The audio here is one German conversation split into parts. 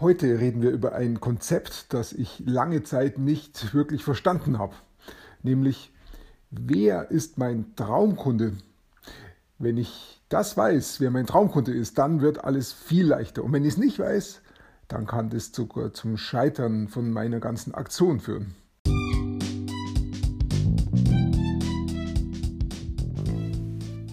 Heute reden wir über ein Konzept, das ich lange Zeit nicht wirklich verstanden habe, nämlich wer ist mein Traumkunde? Wenn ich das weiß, wer mein Traumkunde ist, dann wird alles viel leichter. Und wenn ich es nicht weiß, dann kann das sogar zum Scheitern von meiner ganzen Aktion führen.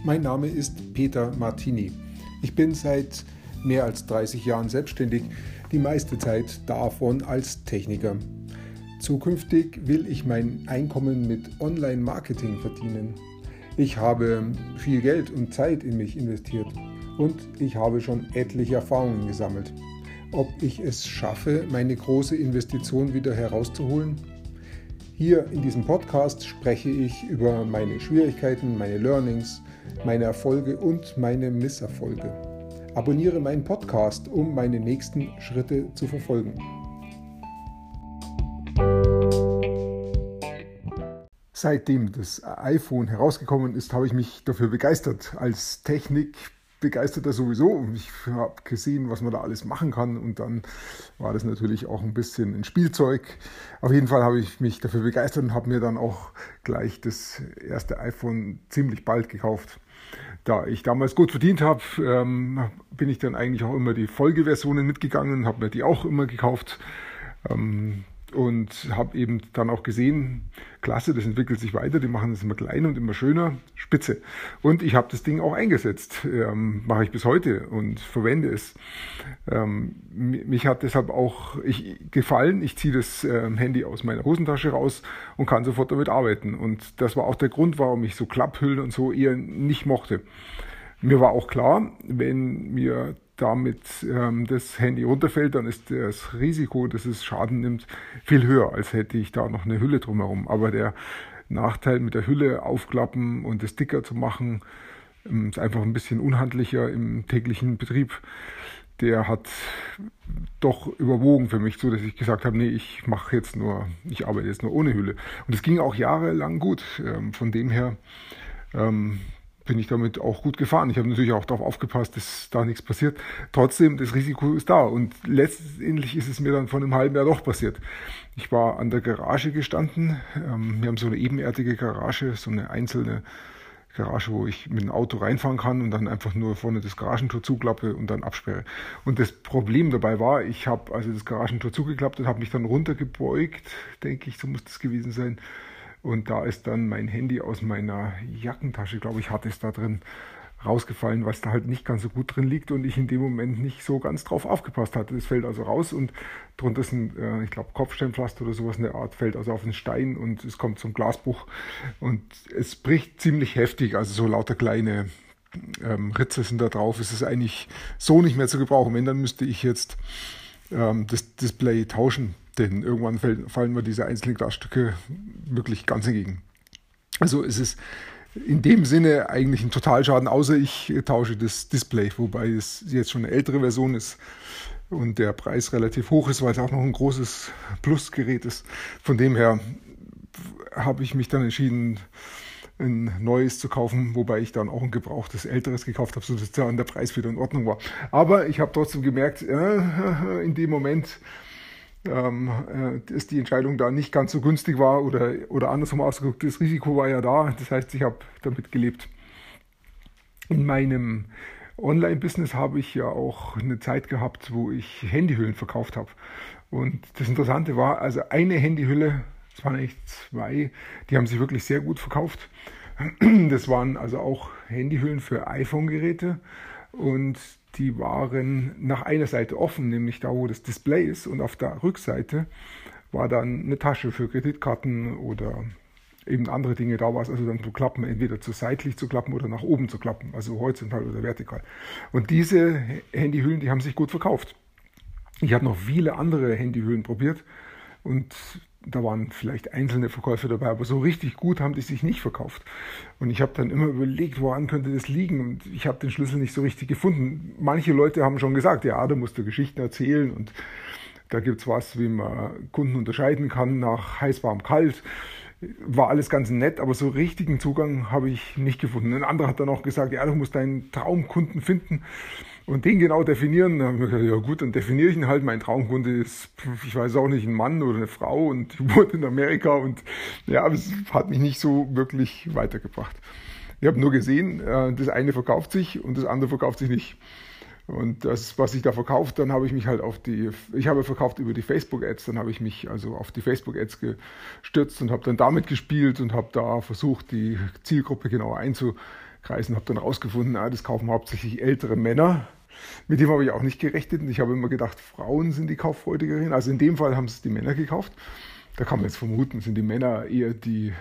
Mein Name ist Peter Martini. Ich bin seit mehr als 30 Jahren selbstständig, die meiste Zeit davon als Techniker. Zukünftig will ich mein Einkommen mit Online-Marketing verdienen. Ich habe viel Geld und Zeit in mich investiert und ich habe schon etliche Erfahrungen gesammelt. Ob ich es schaffe, meine große Investition wieder herauszuholen? Hier in diesem Podcast spreche ich über meine Schwierigkeiten, meine Learnings, meine Erfolge und meine Misserfolge. Abonniere meinen Podcast, um meine nächsten Schritte zu verfolgen. Seitdem das iPhone herausgekommen ist, habe ich mich dafür begeistert. Als Technik begeisterter sowieso. Ich habe gesehen, was man da alles machen kann. Und dann war das natürlich auch ein bisschen ein Spielzeug. Auf jeden Fall habe ich mich dafür begeistert und habe mir dann auch gleich das erste iPhone ziemlich bald gekauft da ich damals gut verdient habe, ähm, bin ich dann eigentlich auch immer die Folgeversionen mitgegangen, habe mir die auch immer gekauft. Ähm, und habe eben dann auch gesehen, klasse, das entwickelt sich weiter, die machen es immer kleiner und immer schöner, spitze. Und ich habe das Ding auch eingesetzt, ähm, mache ich bis heute und verwende es. Ähm, mich hat deshalb auch ich, gefallen, ich ziehe das ähm, Handy aus meiner Hosentasche raus und kann sofort damit arbeiten. Und das war auch der Grund, warum ich so Klapphüllen und so eher nicht mochte. Mir war auch klar, wenn mir damit ähm, das Handy runterfällt, dann ist das Risiko, dass es Schaden nimmt, viel höher, als hätte ich da noch eine Hülle drumherum. Aber der Nachteil mit der Hülle aufklappen und das dicker zu machen, ähm, ist einfach ein bisschen unhandlicher im täglichen Betrieb. Der hat doch überwogen für mich, so dass ich gesagt habe, nee, ich mache jetzt nur, ich arbeite jetzt nur ohne Hülle. Und es ging auch jahrelang gut. Ähm, von dem her ähm, bin ich damit auch gut gefahren. Ich habe natürlich auch darauf aufgepasst, dass da nichts passiert. Trotzdem, das Risiko ist da. Und letztendlich ist es mir dann vor einem halben Jahr doch passiert. Ich war an der Garage gestanden. Ähm, wir haben so eine ebenerdige Garage, so eine einzelne Garage, wo ich mit dem Auto reinfahren kann und dann einfach nur vorne das Garagentor zuklappe und dann absperre. Und das Problem dabei war, ich habe also das Garagentor zugeklappt und habe mich dann runtergebeugt, denke ich, so muss das gewesen sein und da ist dann mein Handy aus meiner Jackentasche, glaube ich, hatte es da drin rausgefallen, was da halt nicht ganz so gut drin liegt und ich in dem Moment nicht so ganz drauf aufgepasst hatte. Es fällt also raus und drunter ist ein, äh, ich glaube, Kopfsteinpflaster oder sowas in der Art, fällt also auf den Stein und es kommt zum Glasbruch und es bricht ziemlich heftig, also so lauter kleine ähm, Ritze sind da drauf. Es ist eigentlich so nicht mehr zu gebrauchen. Wenn, dann müsste ich jetzt ähm, das Display tauschen denn irgendwann fallen mir diese einzelnen Glasstücke wirklich ganz entgegen. Also es ist in dem Sinne eigentlich ein Totalschaden, außer ich tausche das Display, wobei es jetzt schon eine ältere Version ist und der Preis relativ hoch ist, weil es auch noch ein großes Plusgerät ist. Von dem her habe ich mich dann entschieden, ein neues zu kaufen, wobei ich dann auch ein gebrauchtes älteres gekauft habe, sodass dann der Preis wieder in Ordnung war. Aber ich habe trotzdem gemerkt, äh, in dem Moment ähm, äh, dass die Entscheidung da nicht ganz so günstig war oder, oder andersrum ausgedrückt, das Risiko war ja da. Das heißt, ich habe damit gelebt. In meinem Online-Business habe ich ja auch eine Zeit gehabt, wo ich Handyhüllen verkauft habe. Und das Interessante war, also eine Handyhülle, es waren eigentlich zwei, die haben sich wirklich sehr gut verkauft. Das waren also auch Handyhüllen für iPhone-Geräte und die waren nach einer Seite offen, nämlich da, wo das Display ist, und auf der Rückseite war dann eine Tasche für Kreditkarten oder eben andere Dinge. Da war es also dann zu klappen, entweder zu seitlich zu klappen oder nach oben zu klappen, also horizontal oder vertikal. Und diese Handyhüllen, die haben sich gut verkauft. Ich habe noch viele andere Handyhüllen probiert und da waren vielleicht einzelne Verkäufer dabei, aber so richtig gut haben die sich nicht verkauft. Und ich habe dann immer überlegt, woran könnte das liegen? Und ich habe den Schlüssel nicht so richtig gefunden. Manche Leute haben schon gesagt, ja, da musst du Geschichten erzählen und da gibt es was, wie man Kunden unterscheiden kann nach heiß, warm, kalt. War alles ganz nett, aber so richtigen Zugang habe ich nicht gefunden. Ein anderer hat dann auch gesagt, ja, du musst deinen Traumkunden finden und den genau definieren. Da habe ich gesagt, ja gut, dann definiere ich ihn halt. Mein Traumkunde ist, ich weiß auch nicht, ein Mann oder eine Frau und wohnt in Amerika und ja, es hat mich nicht so wirklich weitergebracht. Ich habe nur gesehen, äh, das eine verkauft sich und das andere verkauft sich nicht. Und das, was ich da verkauft, dann habe ich mich halt auf die, ich habe verkauft über die Facebook-Ads, dann habe ich mich also auf die Facebook-Ads gestürzt und habe dann damit gespielt und habe da versucht, die Zielgruppe genauer einzukreisen, habe dann rausgefunden, ah, das kaufen hauptsächlich ältere Männer. Mit dem habe ich auch nicht gerechnet und ich habe immer gedacht, Frauen sind die kauffreudigeren. Also in dem Fall haben es die Männer gekauft. Da kann man jetzt vermuten, sind die Männer eher die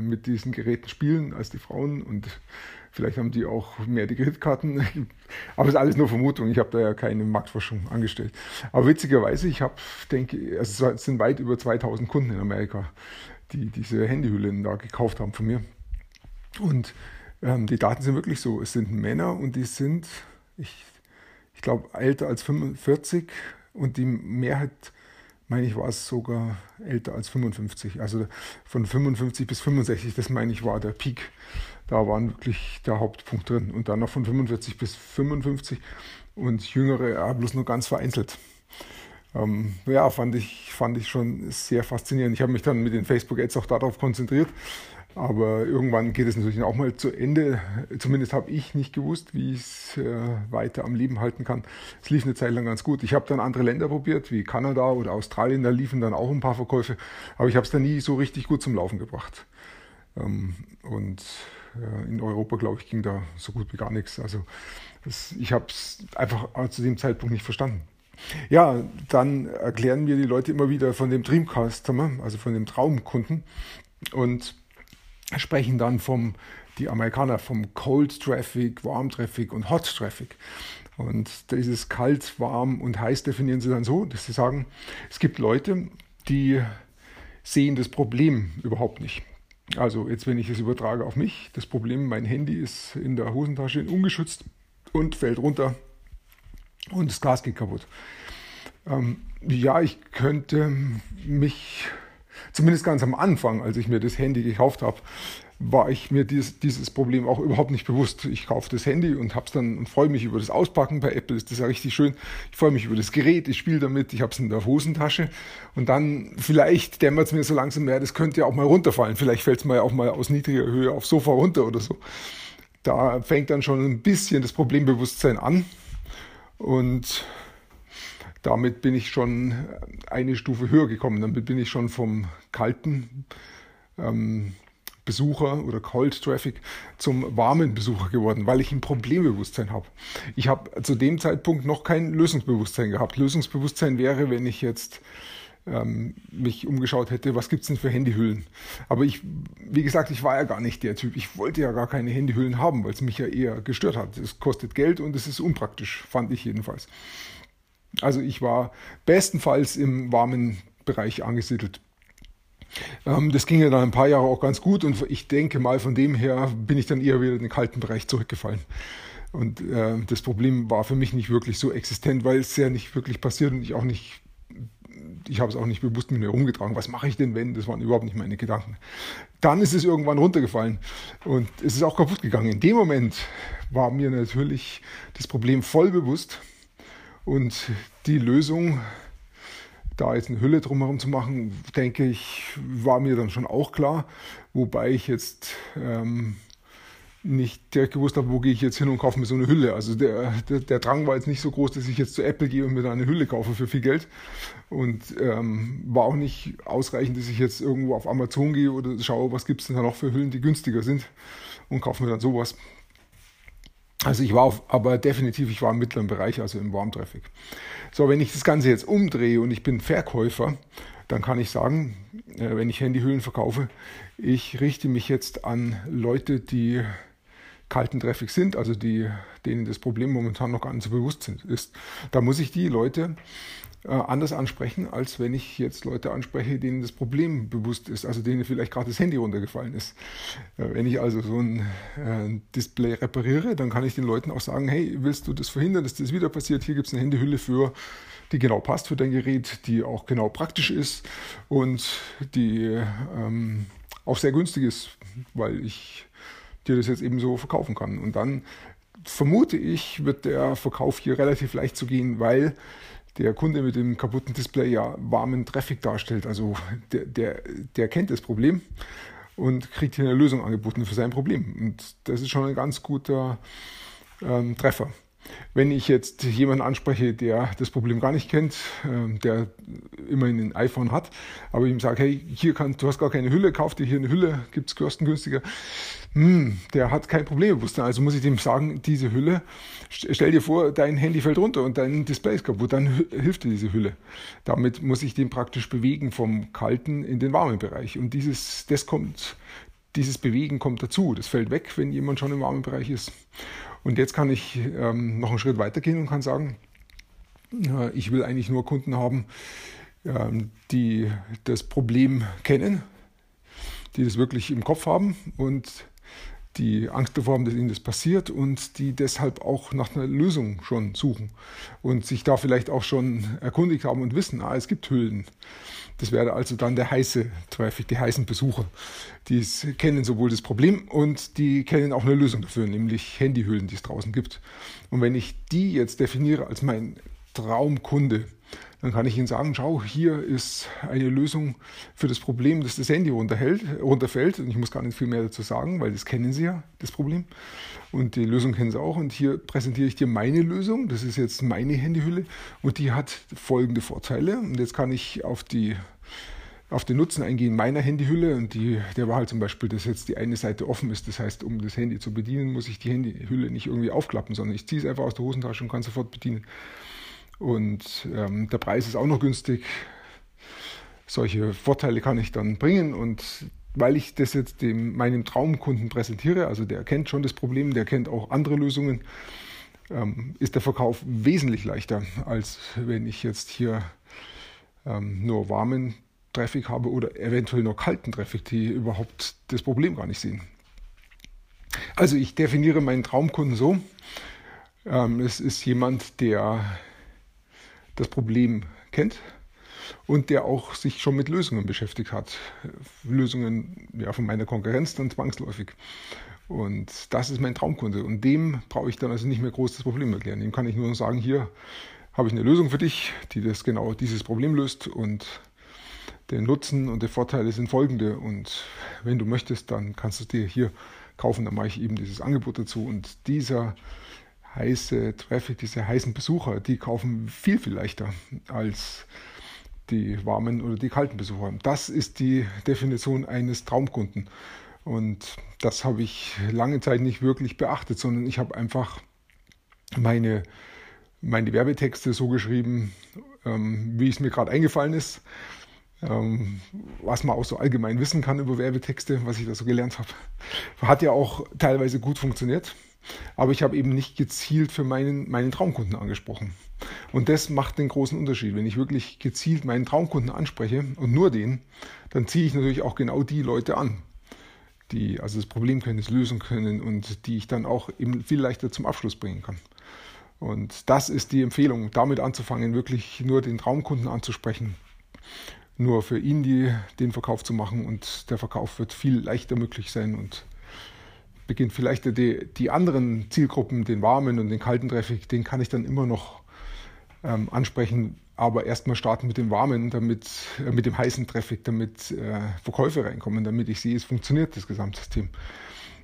mit diesen Geräten spielen als die Frauen und vielleicht haben die auch mehr die Kreditkarten. Aber es ist alles nur Vermutung. Ich habe da ja keine Marktforschung angestellt. Aber witzigerweise, ich habe, denke, also es sind weit über 2000 Kunden in Amerika, die diese Handyhüllen da gekauft haben von mir. Und ähm, die Daten sind wirklich so. Es sind Männer und die sind, ich, ich glaube, älter als 45 und die Mehrheit meine ich, war es sogar älter als 55. Also von 55 bis 65, das meine ich, war der Peak. Da waren wirklich der Hauptpunkt drin. Und dann noch von 45 bis 55 und Jüngere ja, bloß nur ganz vereinzelt. Ähm, ja, fand ich, fand ich schon sehr faszinierend. Ich habe mich dann mit den Facebook-Ads auch darauf konzentriert, aber irgendwann geht es natürlich auch mal zu Ende. Zumindest habe ich nicht gewusst, wie ich es äh, weiter am Leben halten kann. Es lief eine Zeit lang ganz gut. Ich habe dann andere Länder probiert, wie Kanada oder Australien. Da liefen dann auch ein paar Verkäufe. Aber ich habe es dann nie so richtig gut zum Laufen gebracht. Ähm, und äh, in Europa, glaube ich, ging da so gut wie gar nichts. Also das, ich habe es einfach zu dem Zeitpunkt nicht verstanden. Ja, dann erklären mir die Leute immer wieder von dem Dream Customer, also von dem Traumkunden. Und sprechen dann vom, die Amerikaner vom Cold Traffic, Warm Traffic und Hot Traffic. Und dieses kalt, warm und heiß definieren sie dann so, dass sie sagen, es gibt Leute, die sehen das Problem überhaupt nicht. Also jetzt, wenn ich es übertrage auf mich, das Problem, mein Handy ist in der Hosentasche ungeschützt und fällt runter und das Glas geht kaputt. Ähm, ja, ich könnte mich zumindest ganz am Anfang, als ich mir das Handy gekauft habe, war ich mir dieses, dieses Problem auch überhaupt nicht bewusst. Ich kaufe das Handy und hab's dann und freue mich über das Auspacken. Bei Apple ist das ja richtig schön. Ich freue mich über das Gerät, ich spiele damit, ich habe es in der Hosentasche und dann vielleicht dämmert es mir so langsam mehr, das könnte ja auch mal runterfallen. Vielleicht fällt es mal auch mal aus niedriger Höhe aufs Sofa runter oder so. Da fängt dann schon ein bisschen das Problembewusstsein an und damit bin ich schon eine Stufe höher gekommen. Damit bin ich schon vom kalten ähm, Besucher oder Cold Traffic zum warmen Besucher geworden, weil ich ein Problembewusstsein habe. Ich habe zu dem Zeitpunkt noch kein Lösungsbewusstsein gehabt. Lösungsbewusstsein wäre, wenn ich jetzt ähm, mich umgeschaut hätte, was gibt es denn für Handyhüllen. Aber ich, wie gesagt, ich war ja gar nicht der Typ. Ich wollte ja gar keine Handyhüllen haben, weil es mich ja eher gestört hat. Es kostet Geld und es ist unpraktisch, fand ich jedenfalls. Also ich war bestenfalls im warmen Bereich angesiedelt. Ähm, das ging ja dann ein paar Jahre auch ganz gut und ich denke mal, von dem her bin ich dann eher wieder in den kalten Bereich zurückgefallen. Und äh, das Problem war für mich nicht wirklich so existent, weil es ja nicht wirklich passiert und ich auch nicht, ich habe es auch nicht bewusst mit mir rumgetragen. Was mache ich denn, wenn? Das waren überhaupt nicht meine Gedanken. Dann ist es irgendwann runtergefallen und es ist auch kaputt gegangen. In dem Moment war mir natürlich das Problem voll bewusst und die Lösung, da jetzt eine Hülle drumherum zu machen, denke ich, war mir dann schon auch klar. Wobei ich jetzt ähm, nicht direkt gewusst habe, wo gehe ich jetzt hin und kaufe mir so eine Hülle. Also der, der, der, Drang war jetzt nicht so groß, dass ich jetzt zu Apple gehe und mir da eine Hülle kaufe für viel Geld. Und ähm, war auch nicht ausreichend, dass ich jetzt irgendwo auf Amazon gehe oder schaue, was gibt es denn da noch für Hüllen, die günstiger sind und kaufe mir dann sowas. Also ich war auf, aber definitiv, ich war im mittleren Bereich, also im Warm Traffic. So, wenn ich das Ganze jetzt umdrehe und ich bin Verkäufer, dann kann ich sagen, äh, wenn ich Handyhüllen verkaufe, ich richte mich jetzt an Leute, die kalten Traffic sind, also die, denen das Problem momentan noch gar nicht so bewusst ist. Da muss ich die Leute anders ansprechen, als wenn ich jetzt Leute anspreche, denen das Problem bewusst ist, also denen vielleicht gerade das Handy runtergefallen ist. Äh, wenn ich also so ein äh, Display repariere, dann kann ich den Leuten auch sagen, hey, willst du das verhindern, dass das wieder passiert? Hier gibt es eine Handyhülle für die genau passt für dein Gerät, die auch genau praktisch ist und die ähm, auch sehr günstig ist, weil ich dir das jetzt eben so verkaufen kann. Und dann vermute ich, wird der Verkauf hier relativ leicht zu gehen, weil der Kunde mit dem kaputten Display ja warmen Traffic darstellt. Also der, der, der kennt das Problem und kriegt hier eine Lösung angeboten für sein Problem. Und das ist schon ein ganz guter ähm, Treffer. Wenn ich jetzt jemanden anspreche, der das Problem gar nicht kennt, ähm, der immerhin ein iPhone hat, aber ihm sage, hey, hier kann, du hast gar keine Hülle, kauf dir hier eine Hülle, gibt es kostengünstiger. Hm, der hat kein Problembewusstsein. Also muss ich dem sagen, diese Hülle, stell dir vor, dein Handy fällt runter und dein Display ist kaputt, dann hilft dir diese Hülle. Damit muss ich den praktisch bewegen vom kalten in den warmen Bereich. Und dieses, das kommt, dieses Bewegen kommt dazu. Das fällt weg, wenn jemand schon im warmen Bereich ist. Und jetzt kann ich ähm, noch einen Schritt weiter gehen und kann sagen, äh, ich will eigentlich nur Kunden haben, ähm, die das Problem kennen, die das wirklich im Kopf haben und die Angst davor dass ihnen das passiert und die deshalb auch nach einer Lösung schon suchen und sich da vielleicht auch schon erkundigt haben und wissen, ah, es gibt Hüllen. Das wäre also dann der heiße Traffic, die heißen Besucher. Die kennen sowohl das Problem und die kennen auch eine Lösung dafür, nämlich Handyhüllen, die es draußen gibt. Und wenn ich die jetzt definiere als mein Traumkunde, dann kann ich Ihnen sagen, schau, hier ist eine Lösung für das Problem, dass das Handy runterfällt. Und ich muss gar nicht viel mehr dazu sagen, weil das kennen Sie ja, das Problem. Und die Lösung kennen Sie auch. Und hier präsentiere ich dir meine Lösung. Das ist jetzt meine Handyhülle. Und die hat folgende Vorteile. Und jetzt kann ich auf die auf den Nutzen eingehen meiner Handyhülle und die, der war halt zum Beispiel, dass jetzt die eine Seite offen ist. Das heißt, um das Handy zu bedienen, muss ich die Handyhülle nicht irgendwie aufklappen, sondern ich ziehe es einfach aus der Hosentasche und kann sofort bedienen. Und ähm, der Preis ist auch noch günstig. Solche Vorteile kann ich dann bringen und weil ich das jetzt dem, meinem Traumkunden präsentiere, also der kennt schon das Problem, der kennt auch andere Lösungen, ähm, ist der Verkauf wesentlich leichter, als wenn ich jetzt hier ähm, nur warmen Traffic habe oder eventuell nur kalten Traffic, die überhaupt das Problem gar nicht sehen. Also ich definiere meinen Traumkunden so, ähm, es ist jemand, der das Problem kennt und der auch sich schon mit Lösungen beschäftigt hat. Lösungen ja, von meiner Konkurrenz dann zwangsläufig. Und das ist mein Traumkunde. Und dem brauche ich dann also nicht mehr groß das Problem erklären. Dem kann ich nur sagen, hier habe ich eine Lösung für dich, die das genau dieses Problem löst. Und der Nutzen und die Vorteile sind folgende. Und wenn du möchtest, dann kannst du es dir hier kaufen. Dann mache ich eben dieses Angebot dazu. Und dieser heiße Traffic, diese heißen Besucher, die kaufen viel, viel leichter als die warmen oder die kalten Besucher. Das ist die Definition eines Traumkunden. Und das habe ich lange Zeit nicht wirklich beachtet, sondern ich habe einfach meine, meine Werbetexte so geschrieben, ähm, wie es mir gerade eingefallen ist. Ähm, was man auch so allgemein wissen kann über Werbetexte, was ich da so gelernt habe. Hat ja auch teilweise gut funktioniert. Aber ich habe eben nicht gezielt für meinen, meinen Traumkunden angesprochen. Und das macht den großen Unterschied. Wenn ich wirklich gezielt meinen Traumkunden anspreche und nur den, dann ziehe ich natürlich auch genau die Leute an, die also das Problem können, das lösen können und die ich dann auch eben viel leichter zum Abschluss bringen kann. Und das ist die Empfehlung, damit anzufangen, wirklich nur den Traumkunden anzusprechen, nur für ihn die, den Verkauf zu machen und der Verkauf wird viel leichter möglich sein und beginnt vielleicht die, die anderen Zielgruppen, den warmen und den kalten Traffic, den kann ich dann immer noch ähm, ansprechen, aber erstmal starten mit dem warmen, damit, äh, mit dem heißen Traffic, damit äh, Verkäufe reinkommen, damit ich sehe, es funktioniert, das Gesamtsystem.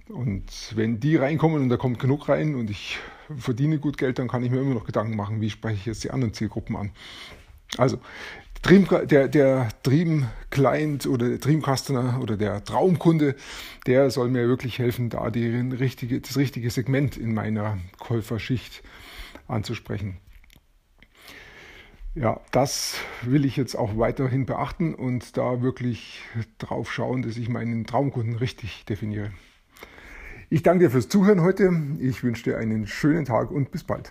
Und wenn die reinkommen und da kommt genug rein und ich verdiene gut Geld, dann kann ich mir immer noch Gedanken machen, wie spreche ich jetzt die anderen Zielgruppen an. Also Dream, der, der Dream Client oder der Dream Customer oder der Traumkunde, der soll mir wirklich helfen, da die richtige, das richtige Segment in meiner Käuferschicht anzusprechen. Ja, das will ich jetzt auch weiterhin beachten und da wirklich drauf schauen, dass ich meinen Traumkunden richtig definiere. Ich danke dir fürs Zuhören heute. Ich wünsche dir einen schönen Tag und bis bald.